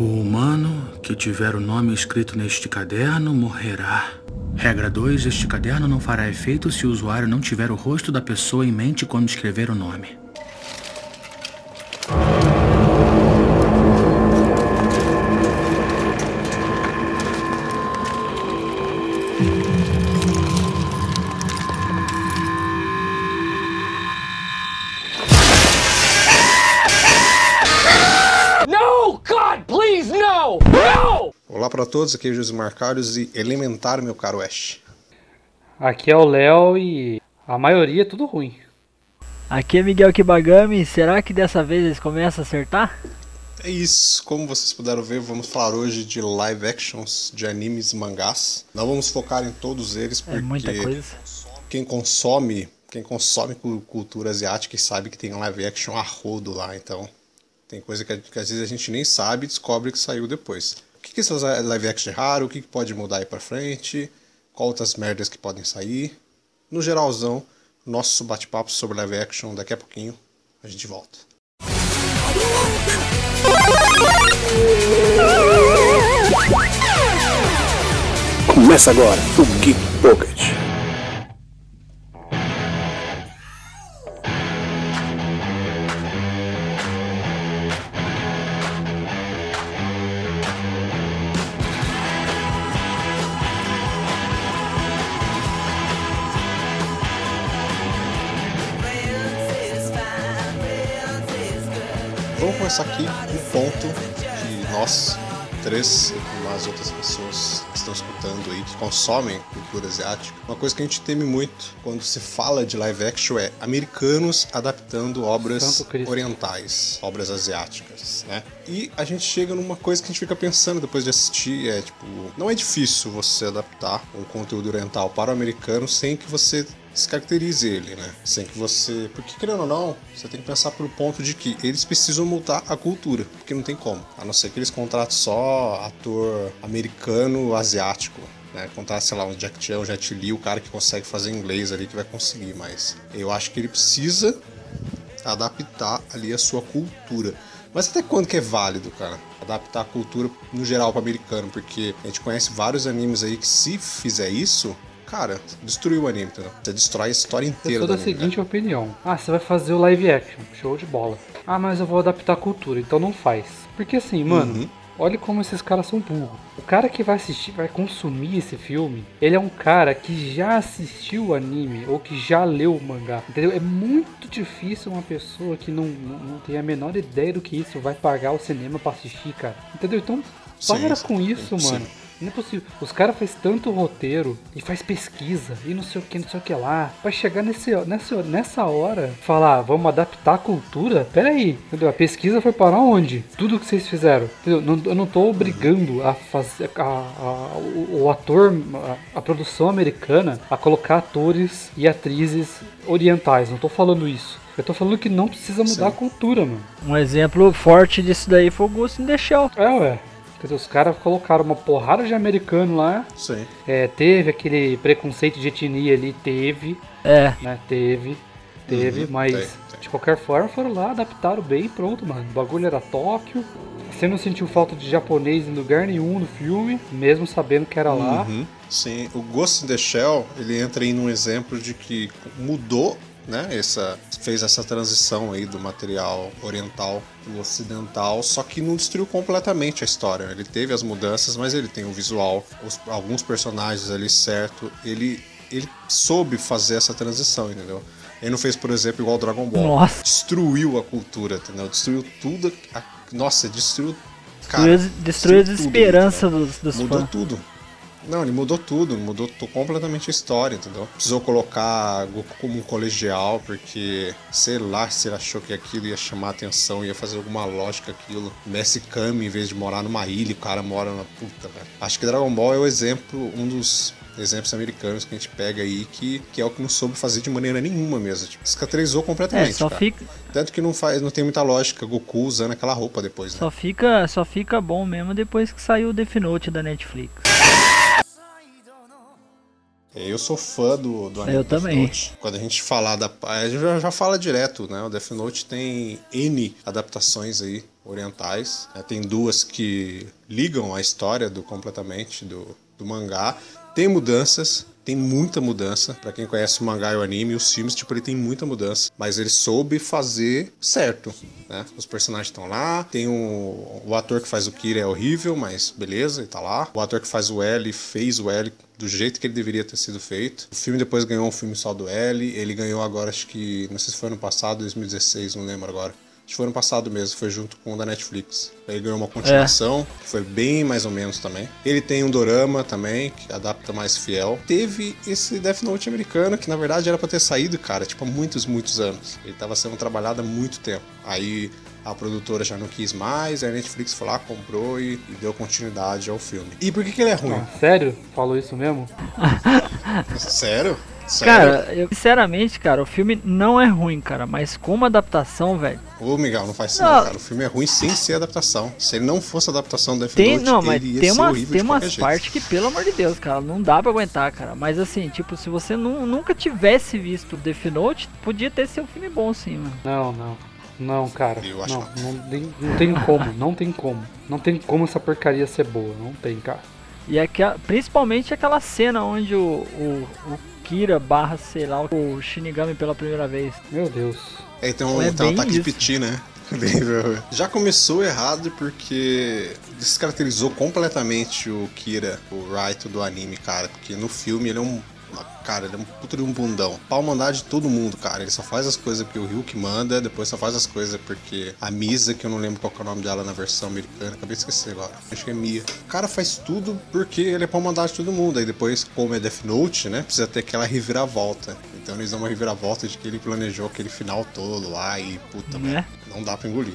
O humano que tiver o nome escrito neste caderno morrerá. Regra 2. Este caderno não fará efeito se o usuário não tiver o rosto da pessoa em mente quando escrever o nome. Todos, aqui é o Josimar Carlos e Elementar, meu caro Ash. Aqui é o Léo e a maioria é tudo ruim. Aqui é Miguel Kibagami, será que dessa vez eles começam a acertar? É isso, como vocês puderam ver, vamos falar hoje de live actions de animes e mangás. Não vamos focar em todos eles porque É muita coisa. quem consome, quem consome cu- cultura asiática sabe que tem live action a rodo lá, então tem coisa que, que às vezes a gente nem sabe e descobre que saiu depois. O que, que essas live action erraram, o que, que pode mudar aí pra frente, qual outras merdas que podem sair. No geralzão, nosso bate-papo sobre live action daqui a pouquinho. A gente volta. Começa agora o Geek Pocket. Ponto que nós três e umas outras pessoas que estão escutando aí, que consomem cultura asiática, uma coisa que a gente teme muito quando se fala de live action é americanos adaptando obras orientais, obras asiáticas, né? E a gente chega numa coisa que a gente fica pensando depois de assistir, é tipo, não é difícil você adaptar um conteúdo oriental para o americano sem que você descaracterize ele, né? Sem que você. Porque, querendo ou não, você tem que pensar pelo ponto de que eles precisam mudar a cultura, porque não tem como. A não ser que eles contratem só ator americano asiático. Né, contratar, sei lá, um Jack Chan, um Jet Li, o cara que consegue fazer inglês ali que vai conseguir, mas eu acho que ele precisa adaptar ali a sua cultura. Mas até quando que é válido, cara? Adaptar a cultura no geral para americano, porque a gente conhece vários animes aí que se fizer isso, cara, destruiu o anime, entendeu? Você destrói a história Eu inteira sou do da anime. seguinte opinião. Ah, você vai fazer o live action, show de bola. Ah, mas eu vou adaptar a cultura, então não faz. Porque assim, mano, Uhum. olha como esses caras são burros. O cara que vai assistir, vai consumir esse filme, ele é um cara que já assistiu o anime ou que já leu o mangá. Entendeu? É muito difícil uma pessoa que não, não, não tem a menor ideia do que isso vai pagar o cinema pra assistir, cara. Entendeu? Então, Sim, para sim, com isso, impossível. mano. Não é possível. Os caras fazem tanto roteiro e faz pesquisa e não sei o que, não sei o que lá. Vai chegar nesse, nessa, nessa hora, falar, "Ah, vamos adaptar a cultura? Pera aí, entendeu? A pesquisa foi para onde? Tudo que vocês fizeram. Entendeu? Não- eu não tô obrigando a fazer a, a- o, o ator, a, a produção americana, a colocar atores e atrizes orientais. Não tô falando isso. Eu tô falando que não precisa mudar Sim. a cultura, mano. Um exemplo forte disso daí foi o Ghost in the Shell. É, ué. Entendeu? Os caras colocaram uma porrada de americano lá. Sim. É, teve aquele preconceito de etnia ali, teve, É, né? Teve, teve, Uhum, mas tem, tem. de qualquer forma foram lá, adaptaram bem e pronto, mano. O bagulho era Tóquio. Você não sentiu falta de japonês em lugar nenhum no filme, mesmo sabendo que era lá. Uhum. Sim, o Ghost in the Shell, ele entra aí num exemplo de que mudou, né, essa, fez essa transição aí do material oriental pro ocidental, só que não destruiu completamente a história. Ele teve as mudanças, mas ele tem o visual, os- alguns personagens ali certo, ele, ele soube fazer essa transição, entendeu? Ele não fez, por exemplo, igual o Dragon Ball. Nossa. Destruiu a cultura, entendeu? Destruiu tudo. a- nossa, destruiu. destruiu, as- destruiu as esperanças dos, dos Mudou fãs. tudo. Não, ele mudou tudo, mudou completamente a história, entendeu? Precisou colocar Goku como um colegial, porque sei lá se ele achou que aquilo ia chamar atenção, ia fazer alguma lógica aquilo. Messi Kami, em vez de morar numa ilha, o cara mora na puta, velho. Acho que Dragon Ball é o exemplo, um dos exemplos americanos que a gente pega aí, que, que é o que não soube fazer de maneira nenhuma mesmo. Tipo, escatrizou É, completamente. só cara. fica, Tanto que não, faz, não tem muita lógica Goku usando aquela roupa depois, né? só, fica, só fica bom mesmo depois que saiu o Death Note da Netflix. Eu sou fã do, do anime Eu Death também. Note. Quando a gente falar da. A gente já, já fala direto, né? O Death Note tem N adaptações aí orientais. né? Tem duas que ligam a história do completamente do, do mangá. Tem mudanças, tem muita mudança. Pra quem conhece o mangá e o anime, os filmes, tipo, ele tem muita mudança. Mas ele soube fazer certo, né? Os personagens estão lá. Tem o, o ator que faz o Kira é horrível, mas beleza, ele tá lá. O ator que faz o L fez o L do jeito que ele deveria ter sido feito. O filme depois ganhou um filme só do L. Ele ganhou agora, acho que, não sei se foi ano passado, 2016, não lembro agora. Acho que foi ano passado mesmo, foi junto com o da Netflix. Ele ganhou uma continuação, que foi bem mais ou menos também. Ele tem um dorama também, que adapta mais fiel. Teve esse Death Note americano, que na verdade era pra ter saído, cara, tipo, há muitos, muitos anos. Ele tava sendo trabalhado há muito tempo. Aí a produtora já não quis mais, aí a Netflix foi lá, comprou e, e deu continuidade ao filme. E por que, que ele é ruim? Ah, sério? Falou isso mesmo? Sério? Sério? Cara, eu, sinceramente, cara, o filme não é ruim, cara, mas como adaptação, velho. Ô, Miguel, não faz isso Não. não, cara. O filme é ruim sem ser adaptação. Se ele não fosse adaptação do Death Tem, Note, não, mas tem, ser umas, horrível tem umas partes que, pelo amor de Deus, cara, não dá pra aguentar, cara. Mas assim, tipo, se você nu- nunca tivesse visto Death Note, podia ter sido um filme bom, sim, mano. Não, não. Não, cara. Eu acho não, não, tem, não tem como, não tem como. Não tem como essa porcaria ser boa, não tem, cara. E aquela, principalmente aquela cena onde o, o, o Kira barra, sei lá, o Shinigami pela primeira vez. Meu Deus. É, tem um, É tem um ataque de isso. piti, né? Já começou errado porque descaracterizou completamente o Kira, o Raito do anime, cara. Porque no filme ele é um. Cara, ele é um puto de um bundão. Pau mandar de todo mundo, cara. Ele só faz as coisas porque o Ryuk manda, depois só faz as coisas porque a Misa, que eu não lembro qual é o nome dela na versão americana, acabei de esquecer agora. Acho que é Mia. O cara faz tudo porque ele é pau mandar de todo mundo. Aí depois, como é Death Note, né? Precisa ter aquela reviravolta. Então eles dão uma reviravolta de que ele planejou aquele final todo lá e puta, Né? não dá pra engolir.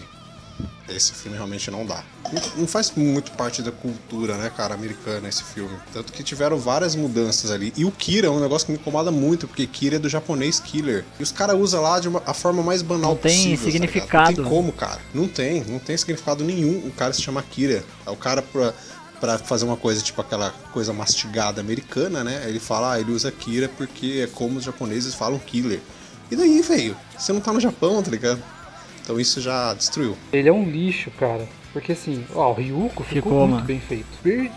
Esse filme realmente não dá. Não- Não faz muito parte da cultura, né, cara, americana esse filme. Tanto que tiveram várias mudanças ali. E o Kira é um negócio que me incomoda muito, porque Kira é do japonês killer. E os caras usam lá de uma, a forma mais banal Não tem possível. tá ligado? significado. não tem como, cara. Não tem, não tem significado nenhum o cara se chama Kira. É o cara pra, pra fazer uma coisa, tipo aquela coisa mastigada americana, né? Ele fala, ah, ele usa Kira porque é como os japoneses falam killer. E daí, velho? Você não tá no Japão, tá ligado? Então isso já destruiu. Ele é um lixo, cara. Porque assim, ó, o Ryuko ficou, Ficou, muito mano. bem feito.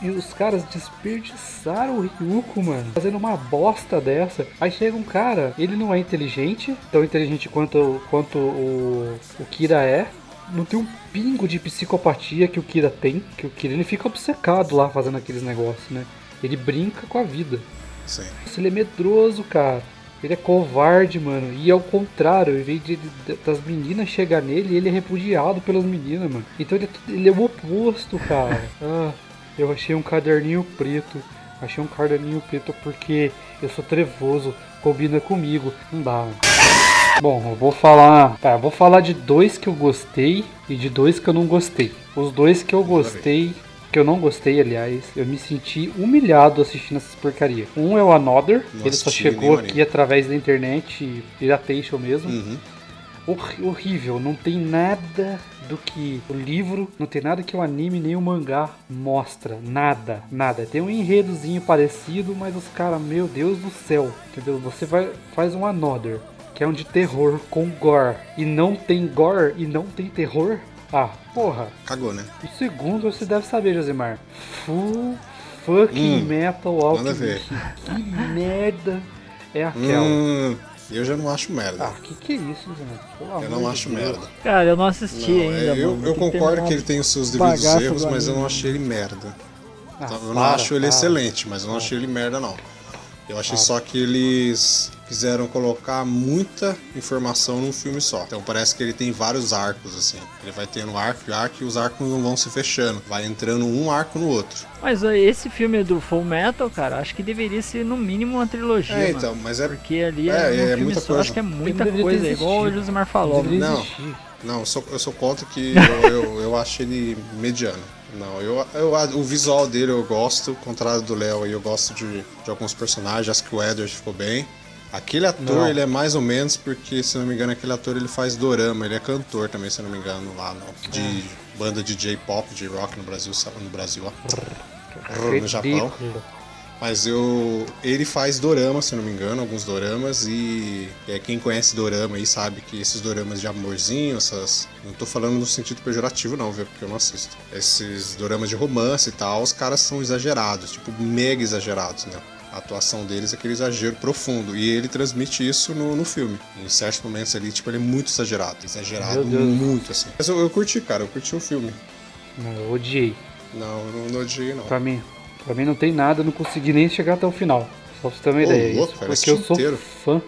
E os caras desperdiçaram o Ryuko, mano. Fazendo uma bosta dessa. Aí chega um cara, ele não é inteligente, tão inteligente quanto, quanto o, o Kira é. Não tem um pingo de psicopatia que o Kira tem. Que o Kira ele fica obcecado lá fazendo aqueles negócios, né? Ele brinca com a vida. Sim. Nossa, ele é medroso, cara. Ele é covarde, mano. E ao contrário, em vez de, de- das meninas chegar nele, ele é repudiado pelas meninas, mano. Então ele é, ele é o oposto, cara. Ah, eu achei um caderninho preto. Achei um caderninho preto porque eu sou trevoso. Combina comigo. Não dá, mano. Bom, eu vou falar. Tá, eu vou falar de dois que eu gostei e de dois que eu não gostei. Os dois que eu gostei, que eu não gostei, aliás, eu me senti humilhado assistindo essas porcaria. Um é o Another, Não ele só chegou aqui anime. através da internet, piratation mesmo. Uhum. Horri- horrível, não tem nada do que o livro, não tem nada que o anime nem o mangá mostra, nada, nada. Tem um enredozinho parecido, mas os caras, meu Deus do céu, entendeu? Você vai faz um Another, que é um de terror com gore e não tem gore e não tem terror. Ah, porra. Cagou, né? O segundo você deve saber, Josimar. Full fucking Hum, metal nada a ver. alchemist. Que merda é aquela? Hum, eu já não acho merda. Ah, que que é isso, Josimar? Pelo eu não de acho Deus. merda. Cara, eu não assisti Não, ainda, eu, mano. eu que concordo que ele tem os seus devidos erros, mas eu não achei ele merda. Ah, Então, eu não para, acho ele para. excelente, mas eu não achei ele merda, não. Eu achei Para. só que eles quiseram colocar muita informação num filme só. Então parece que ele tem vários arcos, assim. Ele vai tendo arco e arco e os arcos não vão se fechando. Vai entrando um arco no outro. Mas esse filme do Full Metal, cara, acho que deveria ser no mínimo uma trilogia, É, mano. então, mas é. Porque ali É, é, um é filme muita só. coisa. Acho que é muita coisa, igual o. Josimar falou. Não. existir. Não, eu sou, eu sou contra que eu, eu, eu acho ele mediano. Não, eu, eu, o visual dele eu gosto, ao contrário do Léo aí, eu gosto de, de alguns personagens, acho que o Edward ficou bem. Aquele ator, Não. ele é mais ou menos, porque, se não me engano, aquele ator ele faz dorama, ele é cantor também, se não me engano, lá no, de banda de J-pop, de rock no Brasil, no Brasil, ó. No Japão. Mas eu. Ele faz dorama, se não me engano, alguns doramas, e é, quem conhece dorama aí sabe que esses doramas de amorzinho, essas. Não tô falando no sentido pejorativo, não, viu? Porque eu não assisto. Esses doramas de romance e tal, os caras são exagerados, tipo, mega exagerados, né? A atuação deles é aquele exagero profundo. E ele transmite isso no, no filme. Em certos momentos ali, tipo, ele é muito exagerado. Exagerado muito, assim. Mas eu, eu curti, cara, eu curti o filme. Não, eu odiei. Não, eu não, não odiei, não. Pra mim, pra mim não tem nada, eu não consegui nem chegar até o final. Só pra você ter uma Ô, ideia. louco, Isso cara, porque eu assisti sou inteiro. fã.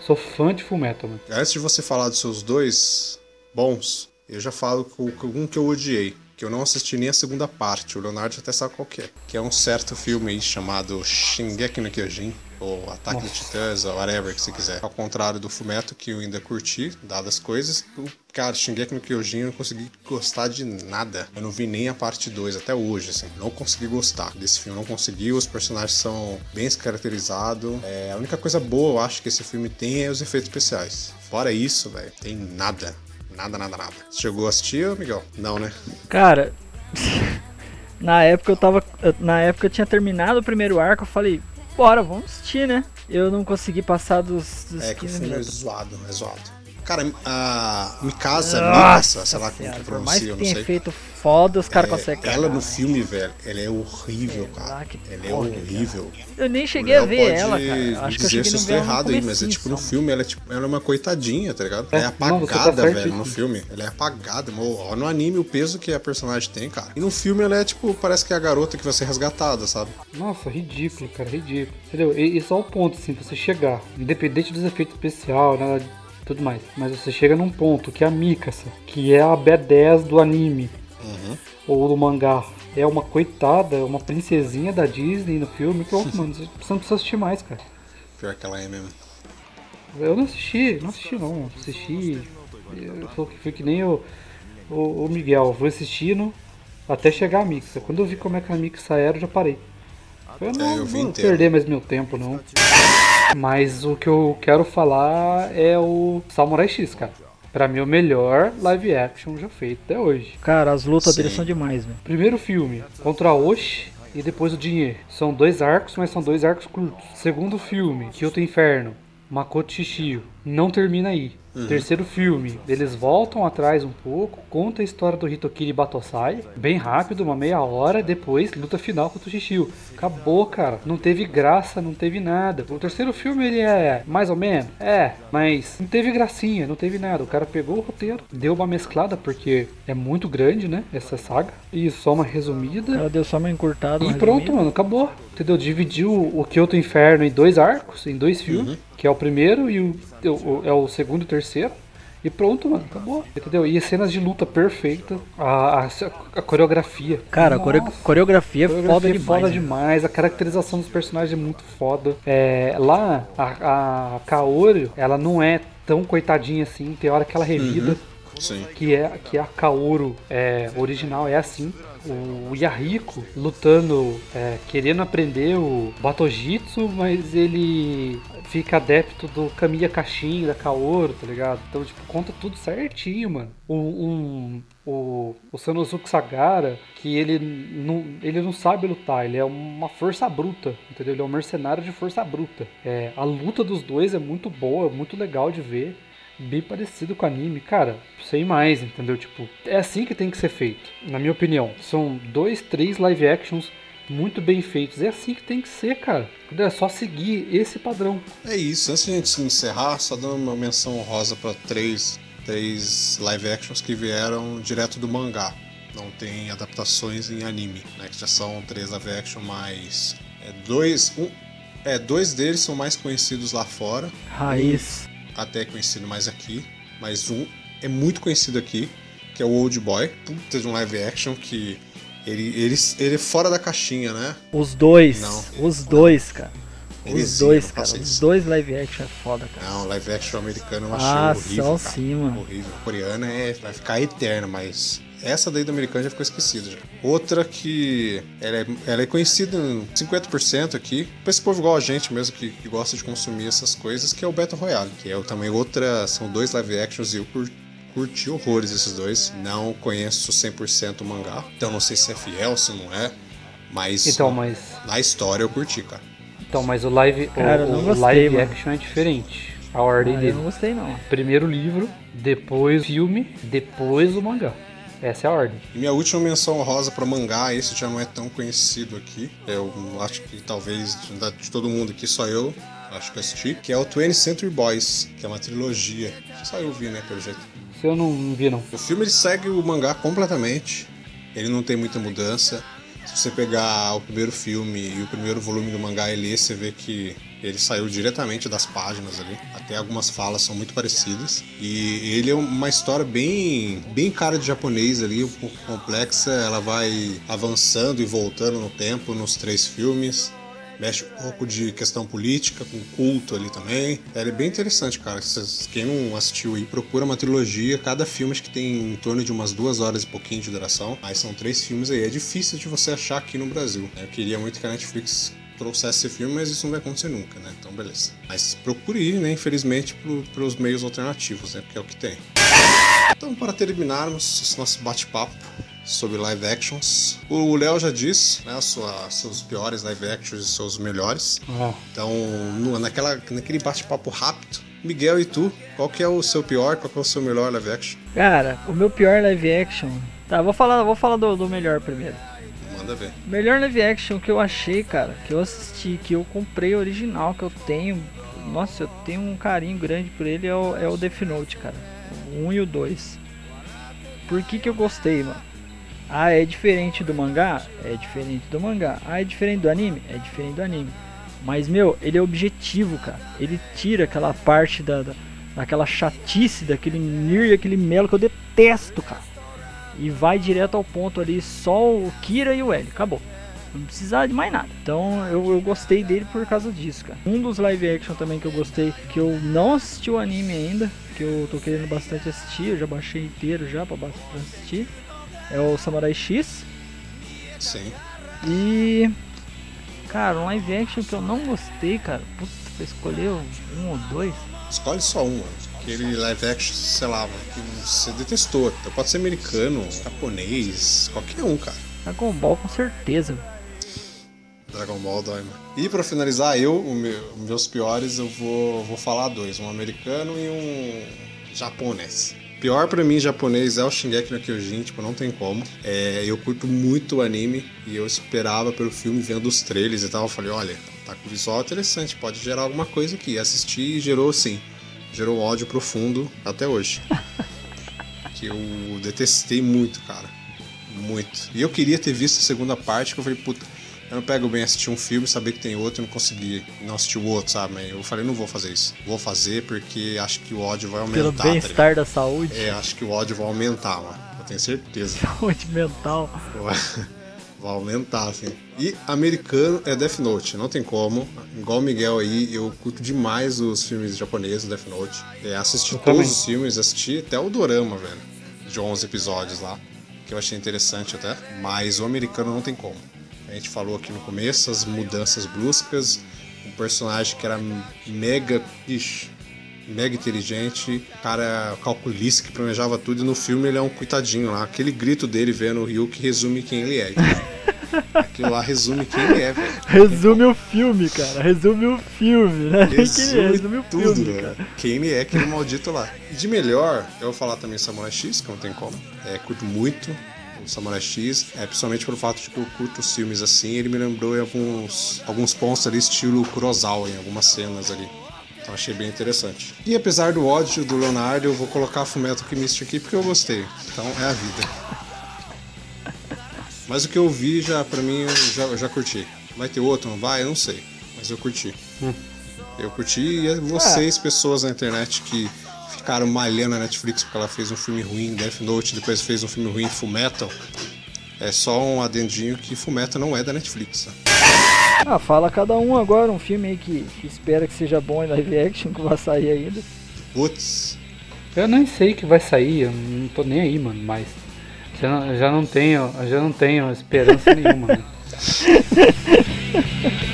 Sou fã de Fullmetal, mano. Antes de você falar dos seus dois bons, eu já falo com um que eu odiei. Que eu não assisti nem a segunda parte, o Leonardo até sabe qual que é. Que é um certo filme aí chamado Shingeki no Kyojin, ou Ataque de Titãs, ou whatever que você quiser. Ao contrário do Fumeto, que eu ainda curti, dadas as coisas, o cara, Shingeki no Kyojin eu não consegui gostar de nada. Eu não vi nem a parte 2 até hoje, assim. Não consegui gostar desse filme, não consegui. Os personagens são bem caracterizados. É, a única coisa boa, eu acho, que esse filme tem é os efeitos especiais. Fora isso, velho, tem nada. Nada, nada, nada. Você chegou a assistir, Miguel? Não, né? Cara, na época eu tava. Na época eu tinha terminado o primeiro arco, eu falei, bora, vamos assistir, né? Eu não consegui passar dos, dos É que o 15 filme é minutos. zoado, é zoado. Cara, a Mikasa, Nossa Mikasa, sei lá como que pronuncia, não sei. feito foda, os caras É, conseguem ela cagar, no filme, velho, ela é horrível, cara. Ela é horrível. Eu nem cheguei a ver ela, cara. Acho me que eu dizer se eu estou errado aí, mas é tipo, no filme ela é tipo, ela é uma coitadinha, tá ligado? É, Ela é não, você tá apagada, certo velho, no filme. Ela é apagada, mano. Ó, No anime, o peso que a personagem tem, cara. E no filme ela é tipo, parece que é a garota que vai ser resgatada, sabe? Nossa, ridículo, cara, ridículo. Entendeu? E, e só o ponto, assim, pra você chegar, independente dos efeitos especiais, nada tudo mais. Mas você chega num ponto que é a Mikasa, que é a B10 do anime, ou do mangá. É uma coitada, uma princesinha da Disney no filme. Mano, você não precisa assistir mais, cara. Pior que ela é mesmo. Eu não assisti, não assisti não. Assisti. Eu fui, fui que nem o, o, o Miguel, eu fui assistindo até chegar a Mixa. Quando eu vi como é que a Mixa era, eu já parei. Eu não eu vi vou inteiro. perder mais meu tempo, não. Mas o que eu quero falar é o Samurai X, cara. Pra mim, o melhor live action já feito até hoje. Cara, as lutas Sim. deles são demais, velho. Primeiro filme, contra a Oshi e depois o Dinheiro. São dois arcos, mas são dois arcos curtos. Segundo filme, Kyoto Inferno, Makoto Shishio. Não termina aí. Terceiro filme, eles voltam atrás um pouco, conta a história do Hitokiri Batosai, bem rápido, uma meia hora, depois luta final contra o Shishio. Acabou, cara. Não teve graça, não teve nada. O terceiro filme ele é mais ou menos, é, mas não teve gracinha, não teve nada. O cara pegou o roteiro, deu uma mesclada porque é muito grande, né, essa saga. E só uma resumida. Ela deu só uma encurtada. E uma pronto, resumida. mano, acabou. Entendeu? Dividiu o Kyoto Inferno em dois arcos, em dois filmes, que é o primeiro e o, o- é o segundo e o terceiro. E pronto, mano, acabou. Entendeu? E cenas de luta perfeita, a, a, a coreografia. Cara, a core- coreografia é coreografia foda é demais. foda né? demais, a caracterização dos personagens é muito foda. É, lá, a, a Kaoru, ela não é tão coitadinha assim, tem hora que ela revida Sim. que é que a Kaoru é, original é assim. O Yahiko lutando, é, querendo aprender o Batojitsu, mas ele fica adepto do Kamiya Kashin da Kaoru, tá ligado? Então, tipo, conta tudo certinho, mano. O, um, o, o Sanosuke Sagara, que ele não, ele não sabe lutar, ele é uma força bruta, entendeu? Ele é um mercenário de força bruta. É, a luta dos dois é muito boa, muito legal de ver bem parecido com anime, cara, sem mais, entendeu? Tipo, é assim que tem que ser feito, na minha opinião. São dois, três live actions muito bem feitos. É assim que tem que ser, cara. É só seguir esse padrão. É isso. Antes de a gente se encerrar, só dando uma menção honrosa para três, três live actions que vieram direto do mangá. Não tem adaptações em anime, né? Que já são três live action mais. É, dois. Um, é, dois deles são mais conhecidos lá fora. Raiz. Até conhecido mais aqui, mas um é muito conhecido aqui, que é o Old Boy, puta de um live action que ele, ele, ele é fora da caixinha, né? Os dois. Não. Os dois, cara. Os dois, cara. Os dois live action é foda, cara. Não, live action americano eu achei Ah, horrível, são cara. sim, mano. Horrível. A coreana é, vai ficar eterna, mas essa daí do americano já ficou esquecida já. Outra que ela é, ela é conhecida em 50% aqui, pra esse povo igual a gente mesmo que, que gosta de consumir essas coisas, que é o Battle Royale, que é também outra, são dois live actions e eu cur- curti horrores esses dois. Não conheço 100% o mangá, então não sei se é fiel, se não é. Mas, Então, mas. na história eu curti, cara. Então, mas o live, o- Cara, eu não o, gostei, live mano. action é diferente. A ordem Ah, eu dele. não gostei não. Primeiro livro, depois filme, depois o mangá. Essa é a ordem. E minha última menção rosa pra mangá, esse já não é tão conhecido aqui. Eu acho que talvez de todo mundo aqui, só eu acho que assisti. Que é o 20th Century Boys, que é uma trilogia. Só eu vi, né, pelo jeito. Se eu não, não vi, não. O filme ele segue o mangá completamente. Ele não tem muita mudança. Se você pegar o primeiro filme e o primeiro volume do mangá e ler, você vê que ele saiu diretamente das páginas ali. Até algumas falas são muito parecidas. E ele é uma história bem, bem cara de japonês ali, um pouco complexa. Ela vai avançando e voltando no tempo nos três filmes mexe um pouco de questão política, com culto ali também. Ela é bem interessante, cara. Quem não assistiu aí, procura uma trilogia. Cada filme acho que tem em torno de umas duas horas e pouquinho de duração. Mas são três filmes aí. É difícil de você achar aqui no Brasil. Eu queria muito que a Netflix trouxesse esse filme, mas isso não vai acontecer nunca, né? Então, beleza. Mas procure ir, né? Infelizmente, pro, pros meios alternativos, né? Porque é o que tem. Então, para terminarmos esse nosso bate-papo sobre live actions, o Léo já disse, né, sua, seus piores live actions e seus melhores. Ah, Então, no- naquela, naquele bate-papo rápido, Miguel e tu, qual que é o seu pior, qual que é o seu melhor live action? Cara, o meu pior live action. Tá, vou falar, vou falar do, do melhor primeiro. Manda ver. Melhor live action que eu achei, cara, que eu assisti, que eu comprei original, que eu tenho. Nossa, eu tenho um carinho grande por ele, é o, é o Death Note, cara. O 1 e o 2. Por que, que eu gostei, mano? Ah, é diferente do mangá? É diferente do mangá. Ah, é diferente do anime? É diferente do anime. Mas, meu, ele é objetivo, cara. Ele tira aquela parte da, da- daquela chatice, daquele nir aquele melo que eu detesto, cara. E vai direto ao ponto ali, só o Kira e o L. Acabou. Não precisa de mais nada. Então eu, eu gostei dele por causa disso, cara. Um dos live action também que eu gostei, que eu não assisti o anime ainda, que eu tô querendo bastante assistir, eu já baixei inteiro já pra, pra assistir, é o Samurai X. Sim. E. Cara, um live action que eu não gostei, cara. Puta, pra escolher um ou dois. Escolhe só um, mano. Aquele live action, sei lá, mano, que você detestou. Então pode ser americano, japonês, qualquer um, cara. Dragon Ball com certeza. Dragon Ball dói, mano. E pra finalizar, eu, meu- os meus piores, eu vou, vou falar dois: um americano e um japonês. Pior pra mim japonês é o Shingeki no Kyojin, tipo, não tem como. É, eu curto muito o anime e eu esperava pelo filme vendo os trailers e tal. Eu falei, olha, tá com visual interessante, pode gerar alguma coisa aqui. Assisti e gerou sim. Gerou ódio profundo até hoje. que eu detestei muito, cara. Muito. E eu queria ter visto a segunda parte, que eu falei, puta, eu não pego bem assistir um filme, saber que tem outro e não conseguir não assistir o outro, sabe? Eu falei, não vou fazer isso. Vou fazer porque acho que o ódio vai aumentar. Pelo tá bem-estar da saúde, É, acho que o ódio vai aumentar, mano. Eu tenho certeza. saúde mental. Vai aumentar, assim. E americano é Death Note, não tem como. Igual o Miguel aí, eu curto demais os filmes japoneses Death Note. É, assisti Eu todos também. os filmes, assisti até o Dorama, velho. De 11 episódios lá, que eu achei interessante até. Mas o americano não tem como. A gente falou aqui no começo, as mudanças bruscas, um personagem que era mega. Ixi, mega inteligente, cara calculista que planejava tudo e no filme ele é um coitadinho lá. Aquele grito dele vendo o Ryu que resume quem ele é. Aquilo lá resume quem ele é, velho. Resume o filme, cara. Resume o filme, né? Resume, Resume o tudo, filme, velho. cara. Quem ele é, aquele maldito lá. E de melhor, eu vou falar também Samurai X, que não tem como. É, curto muito o Samurai X, é, principalmente pelo fato de que eu curto os filmes assim, ele me lembrou em alguns, alguns pontos ali, estilo Kurosawa, em algumas cenas ali. Então achei bem interessante. E apesar do ódio do Leonardo, eu vou colocar Fumeto Alchemist aqui porque eu gostei. Então é a vida. Mas o que eu vi já, pra mim, eu já, eu já curti. Vai ter outro, não vai? Eu não sei. Mas eu curti. Eu curti e vocês, pessoas na internet que ficaram malhando a Netflix porque ela fez um filme ruim, Death Note, depois fez um filme ruim, Fullmetal. É só um adendinho que Fullmetal não é da Netflix. tá? Ah, fala cada um agora, um filme aí que, que espera que seja bom em live action, que vai sair ainda. Putz, Eu nem sei que vai sair, eu não tô nem aí, mano, mas já não, já não tenho, já não tenho esperança nenhuma, né?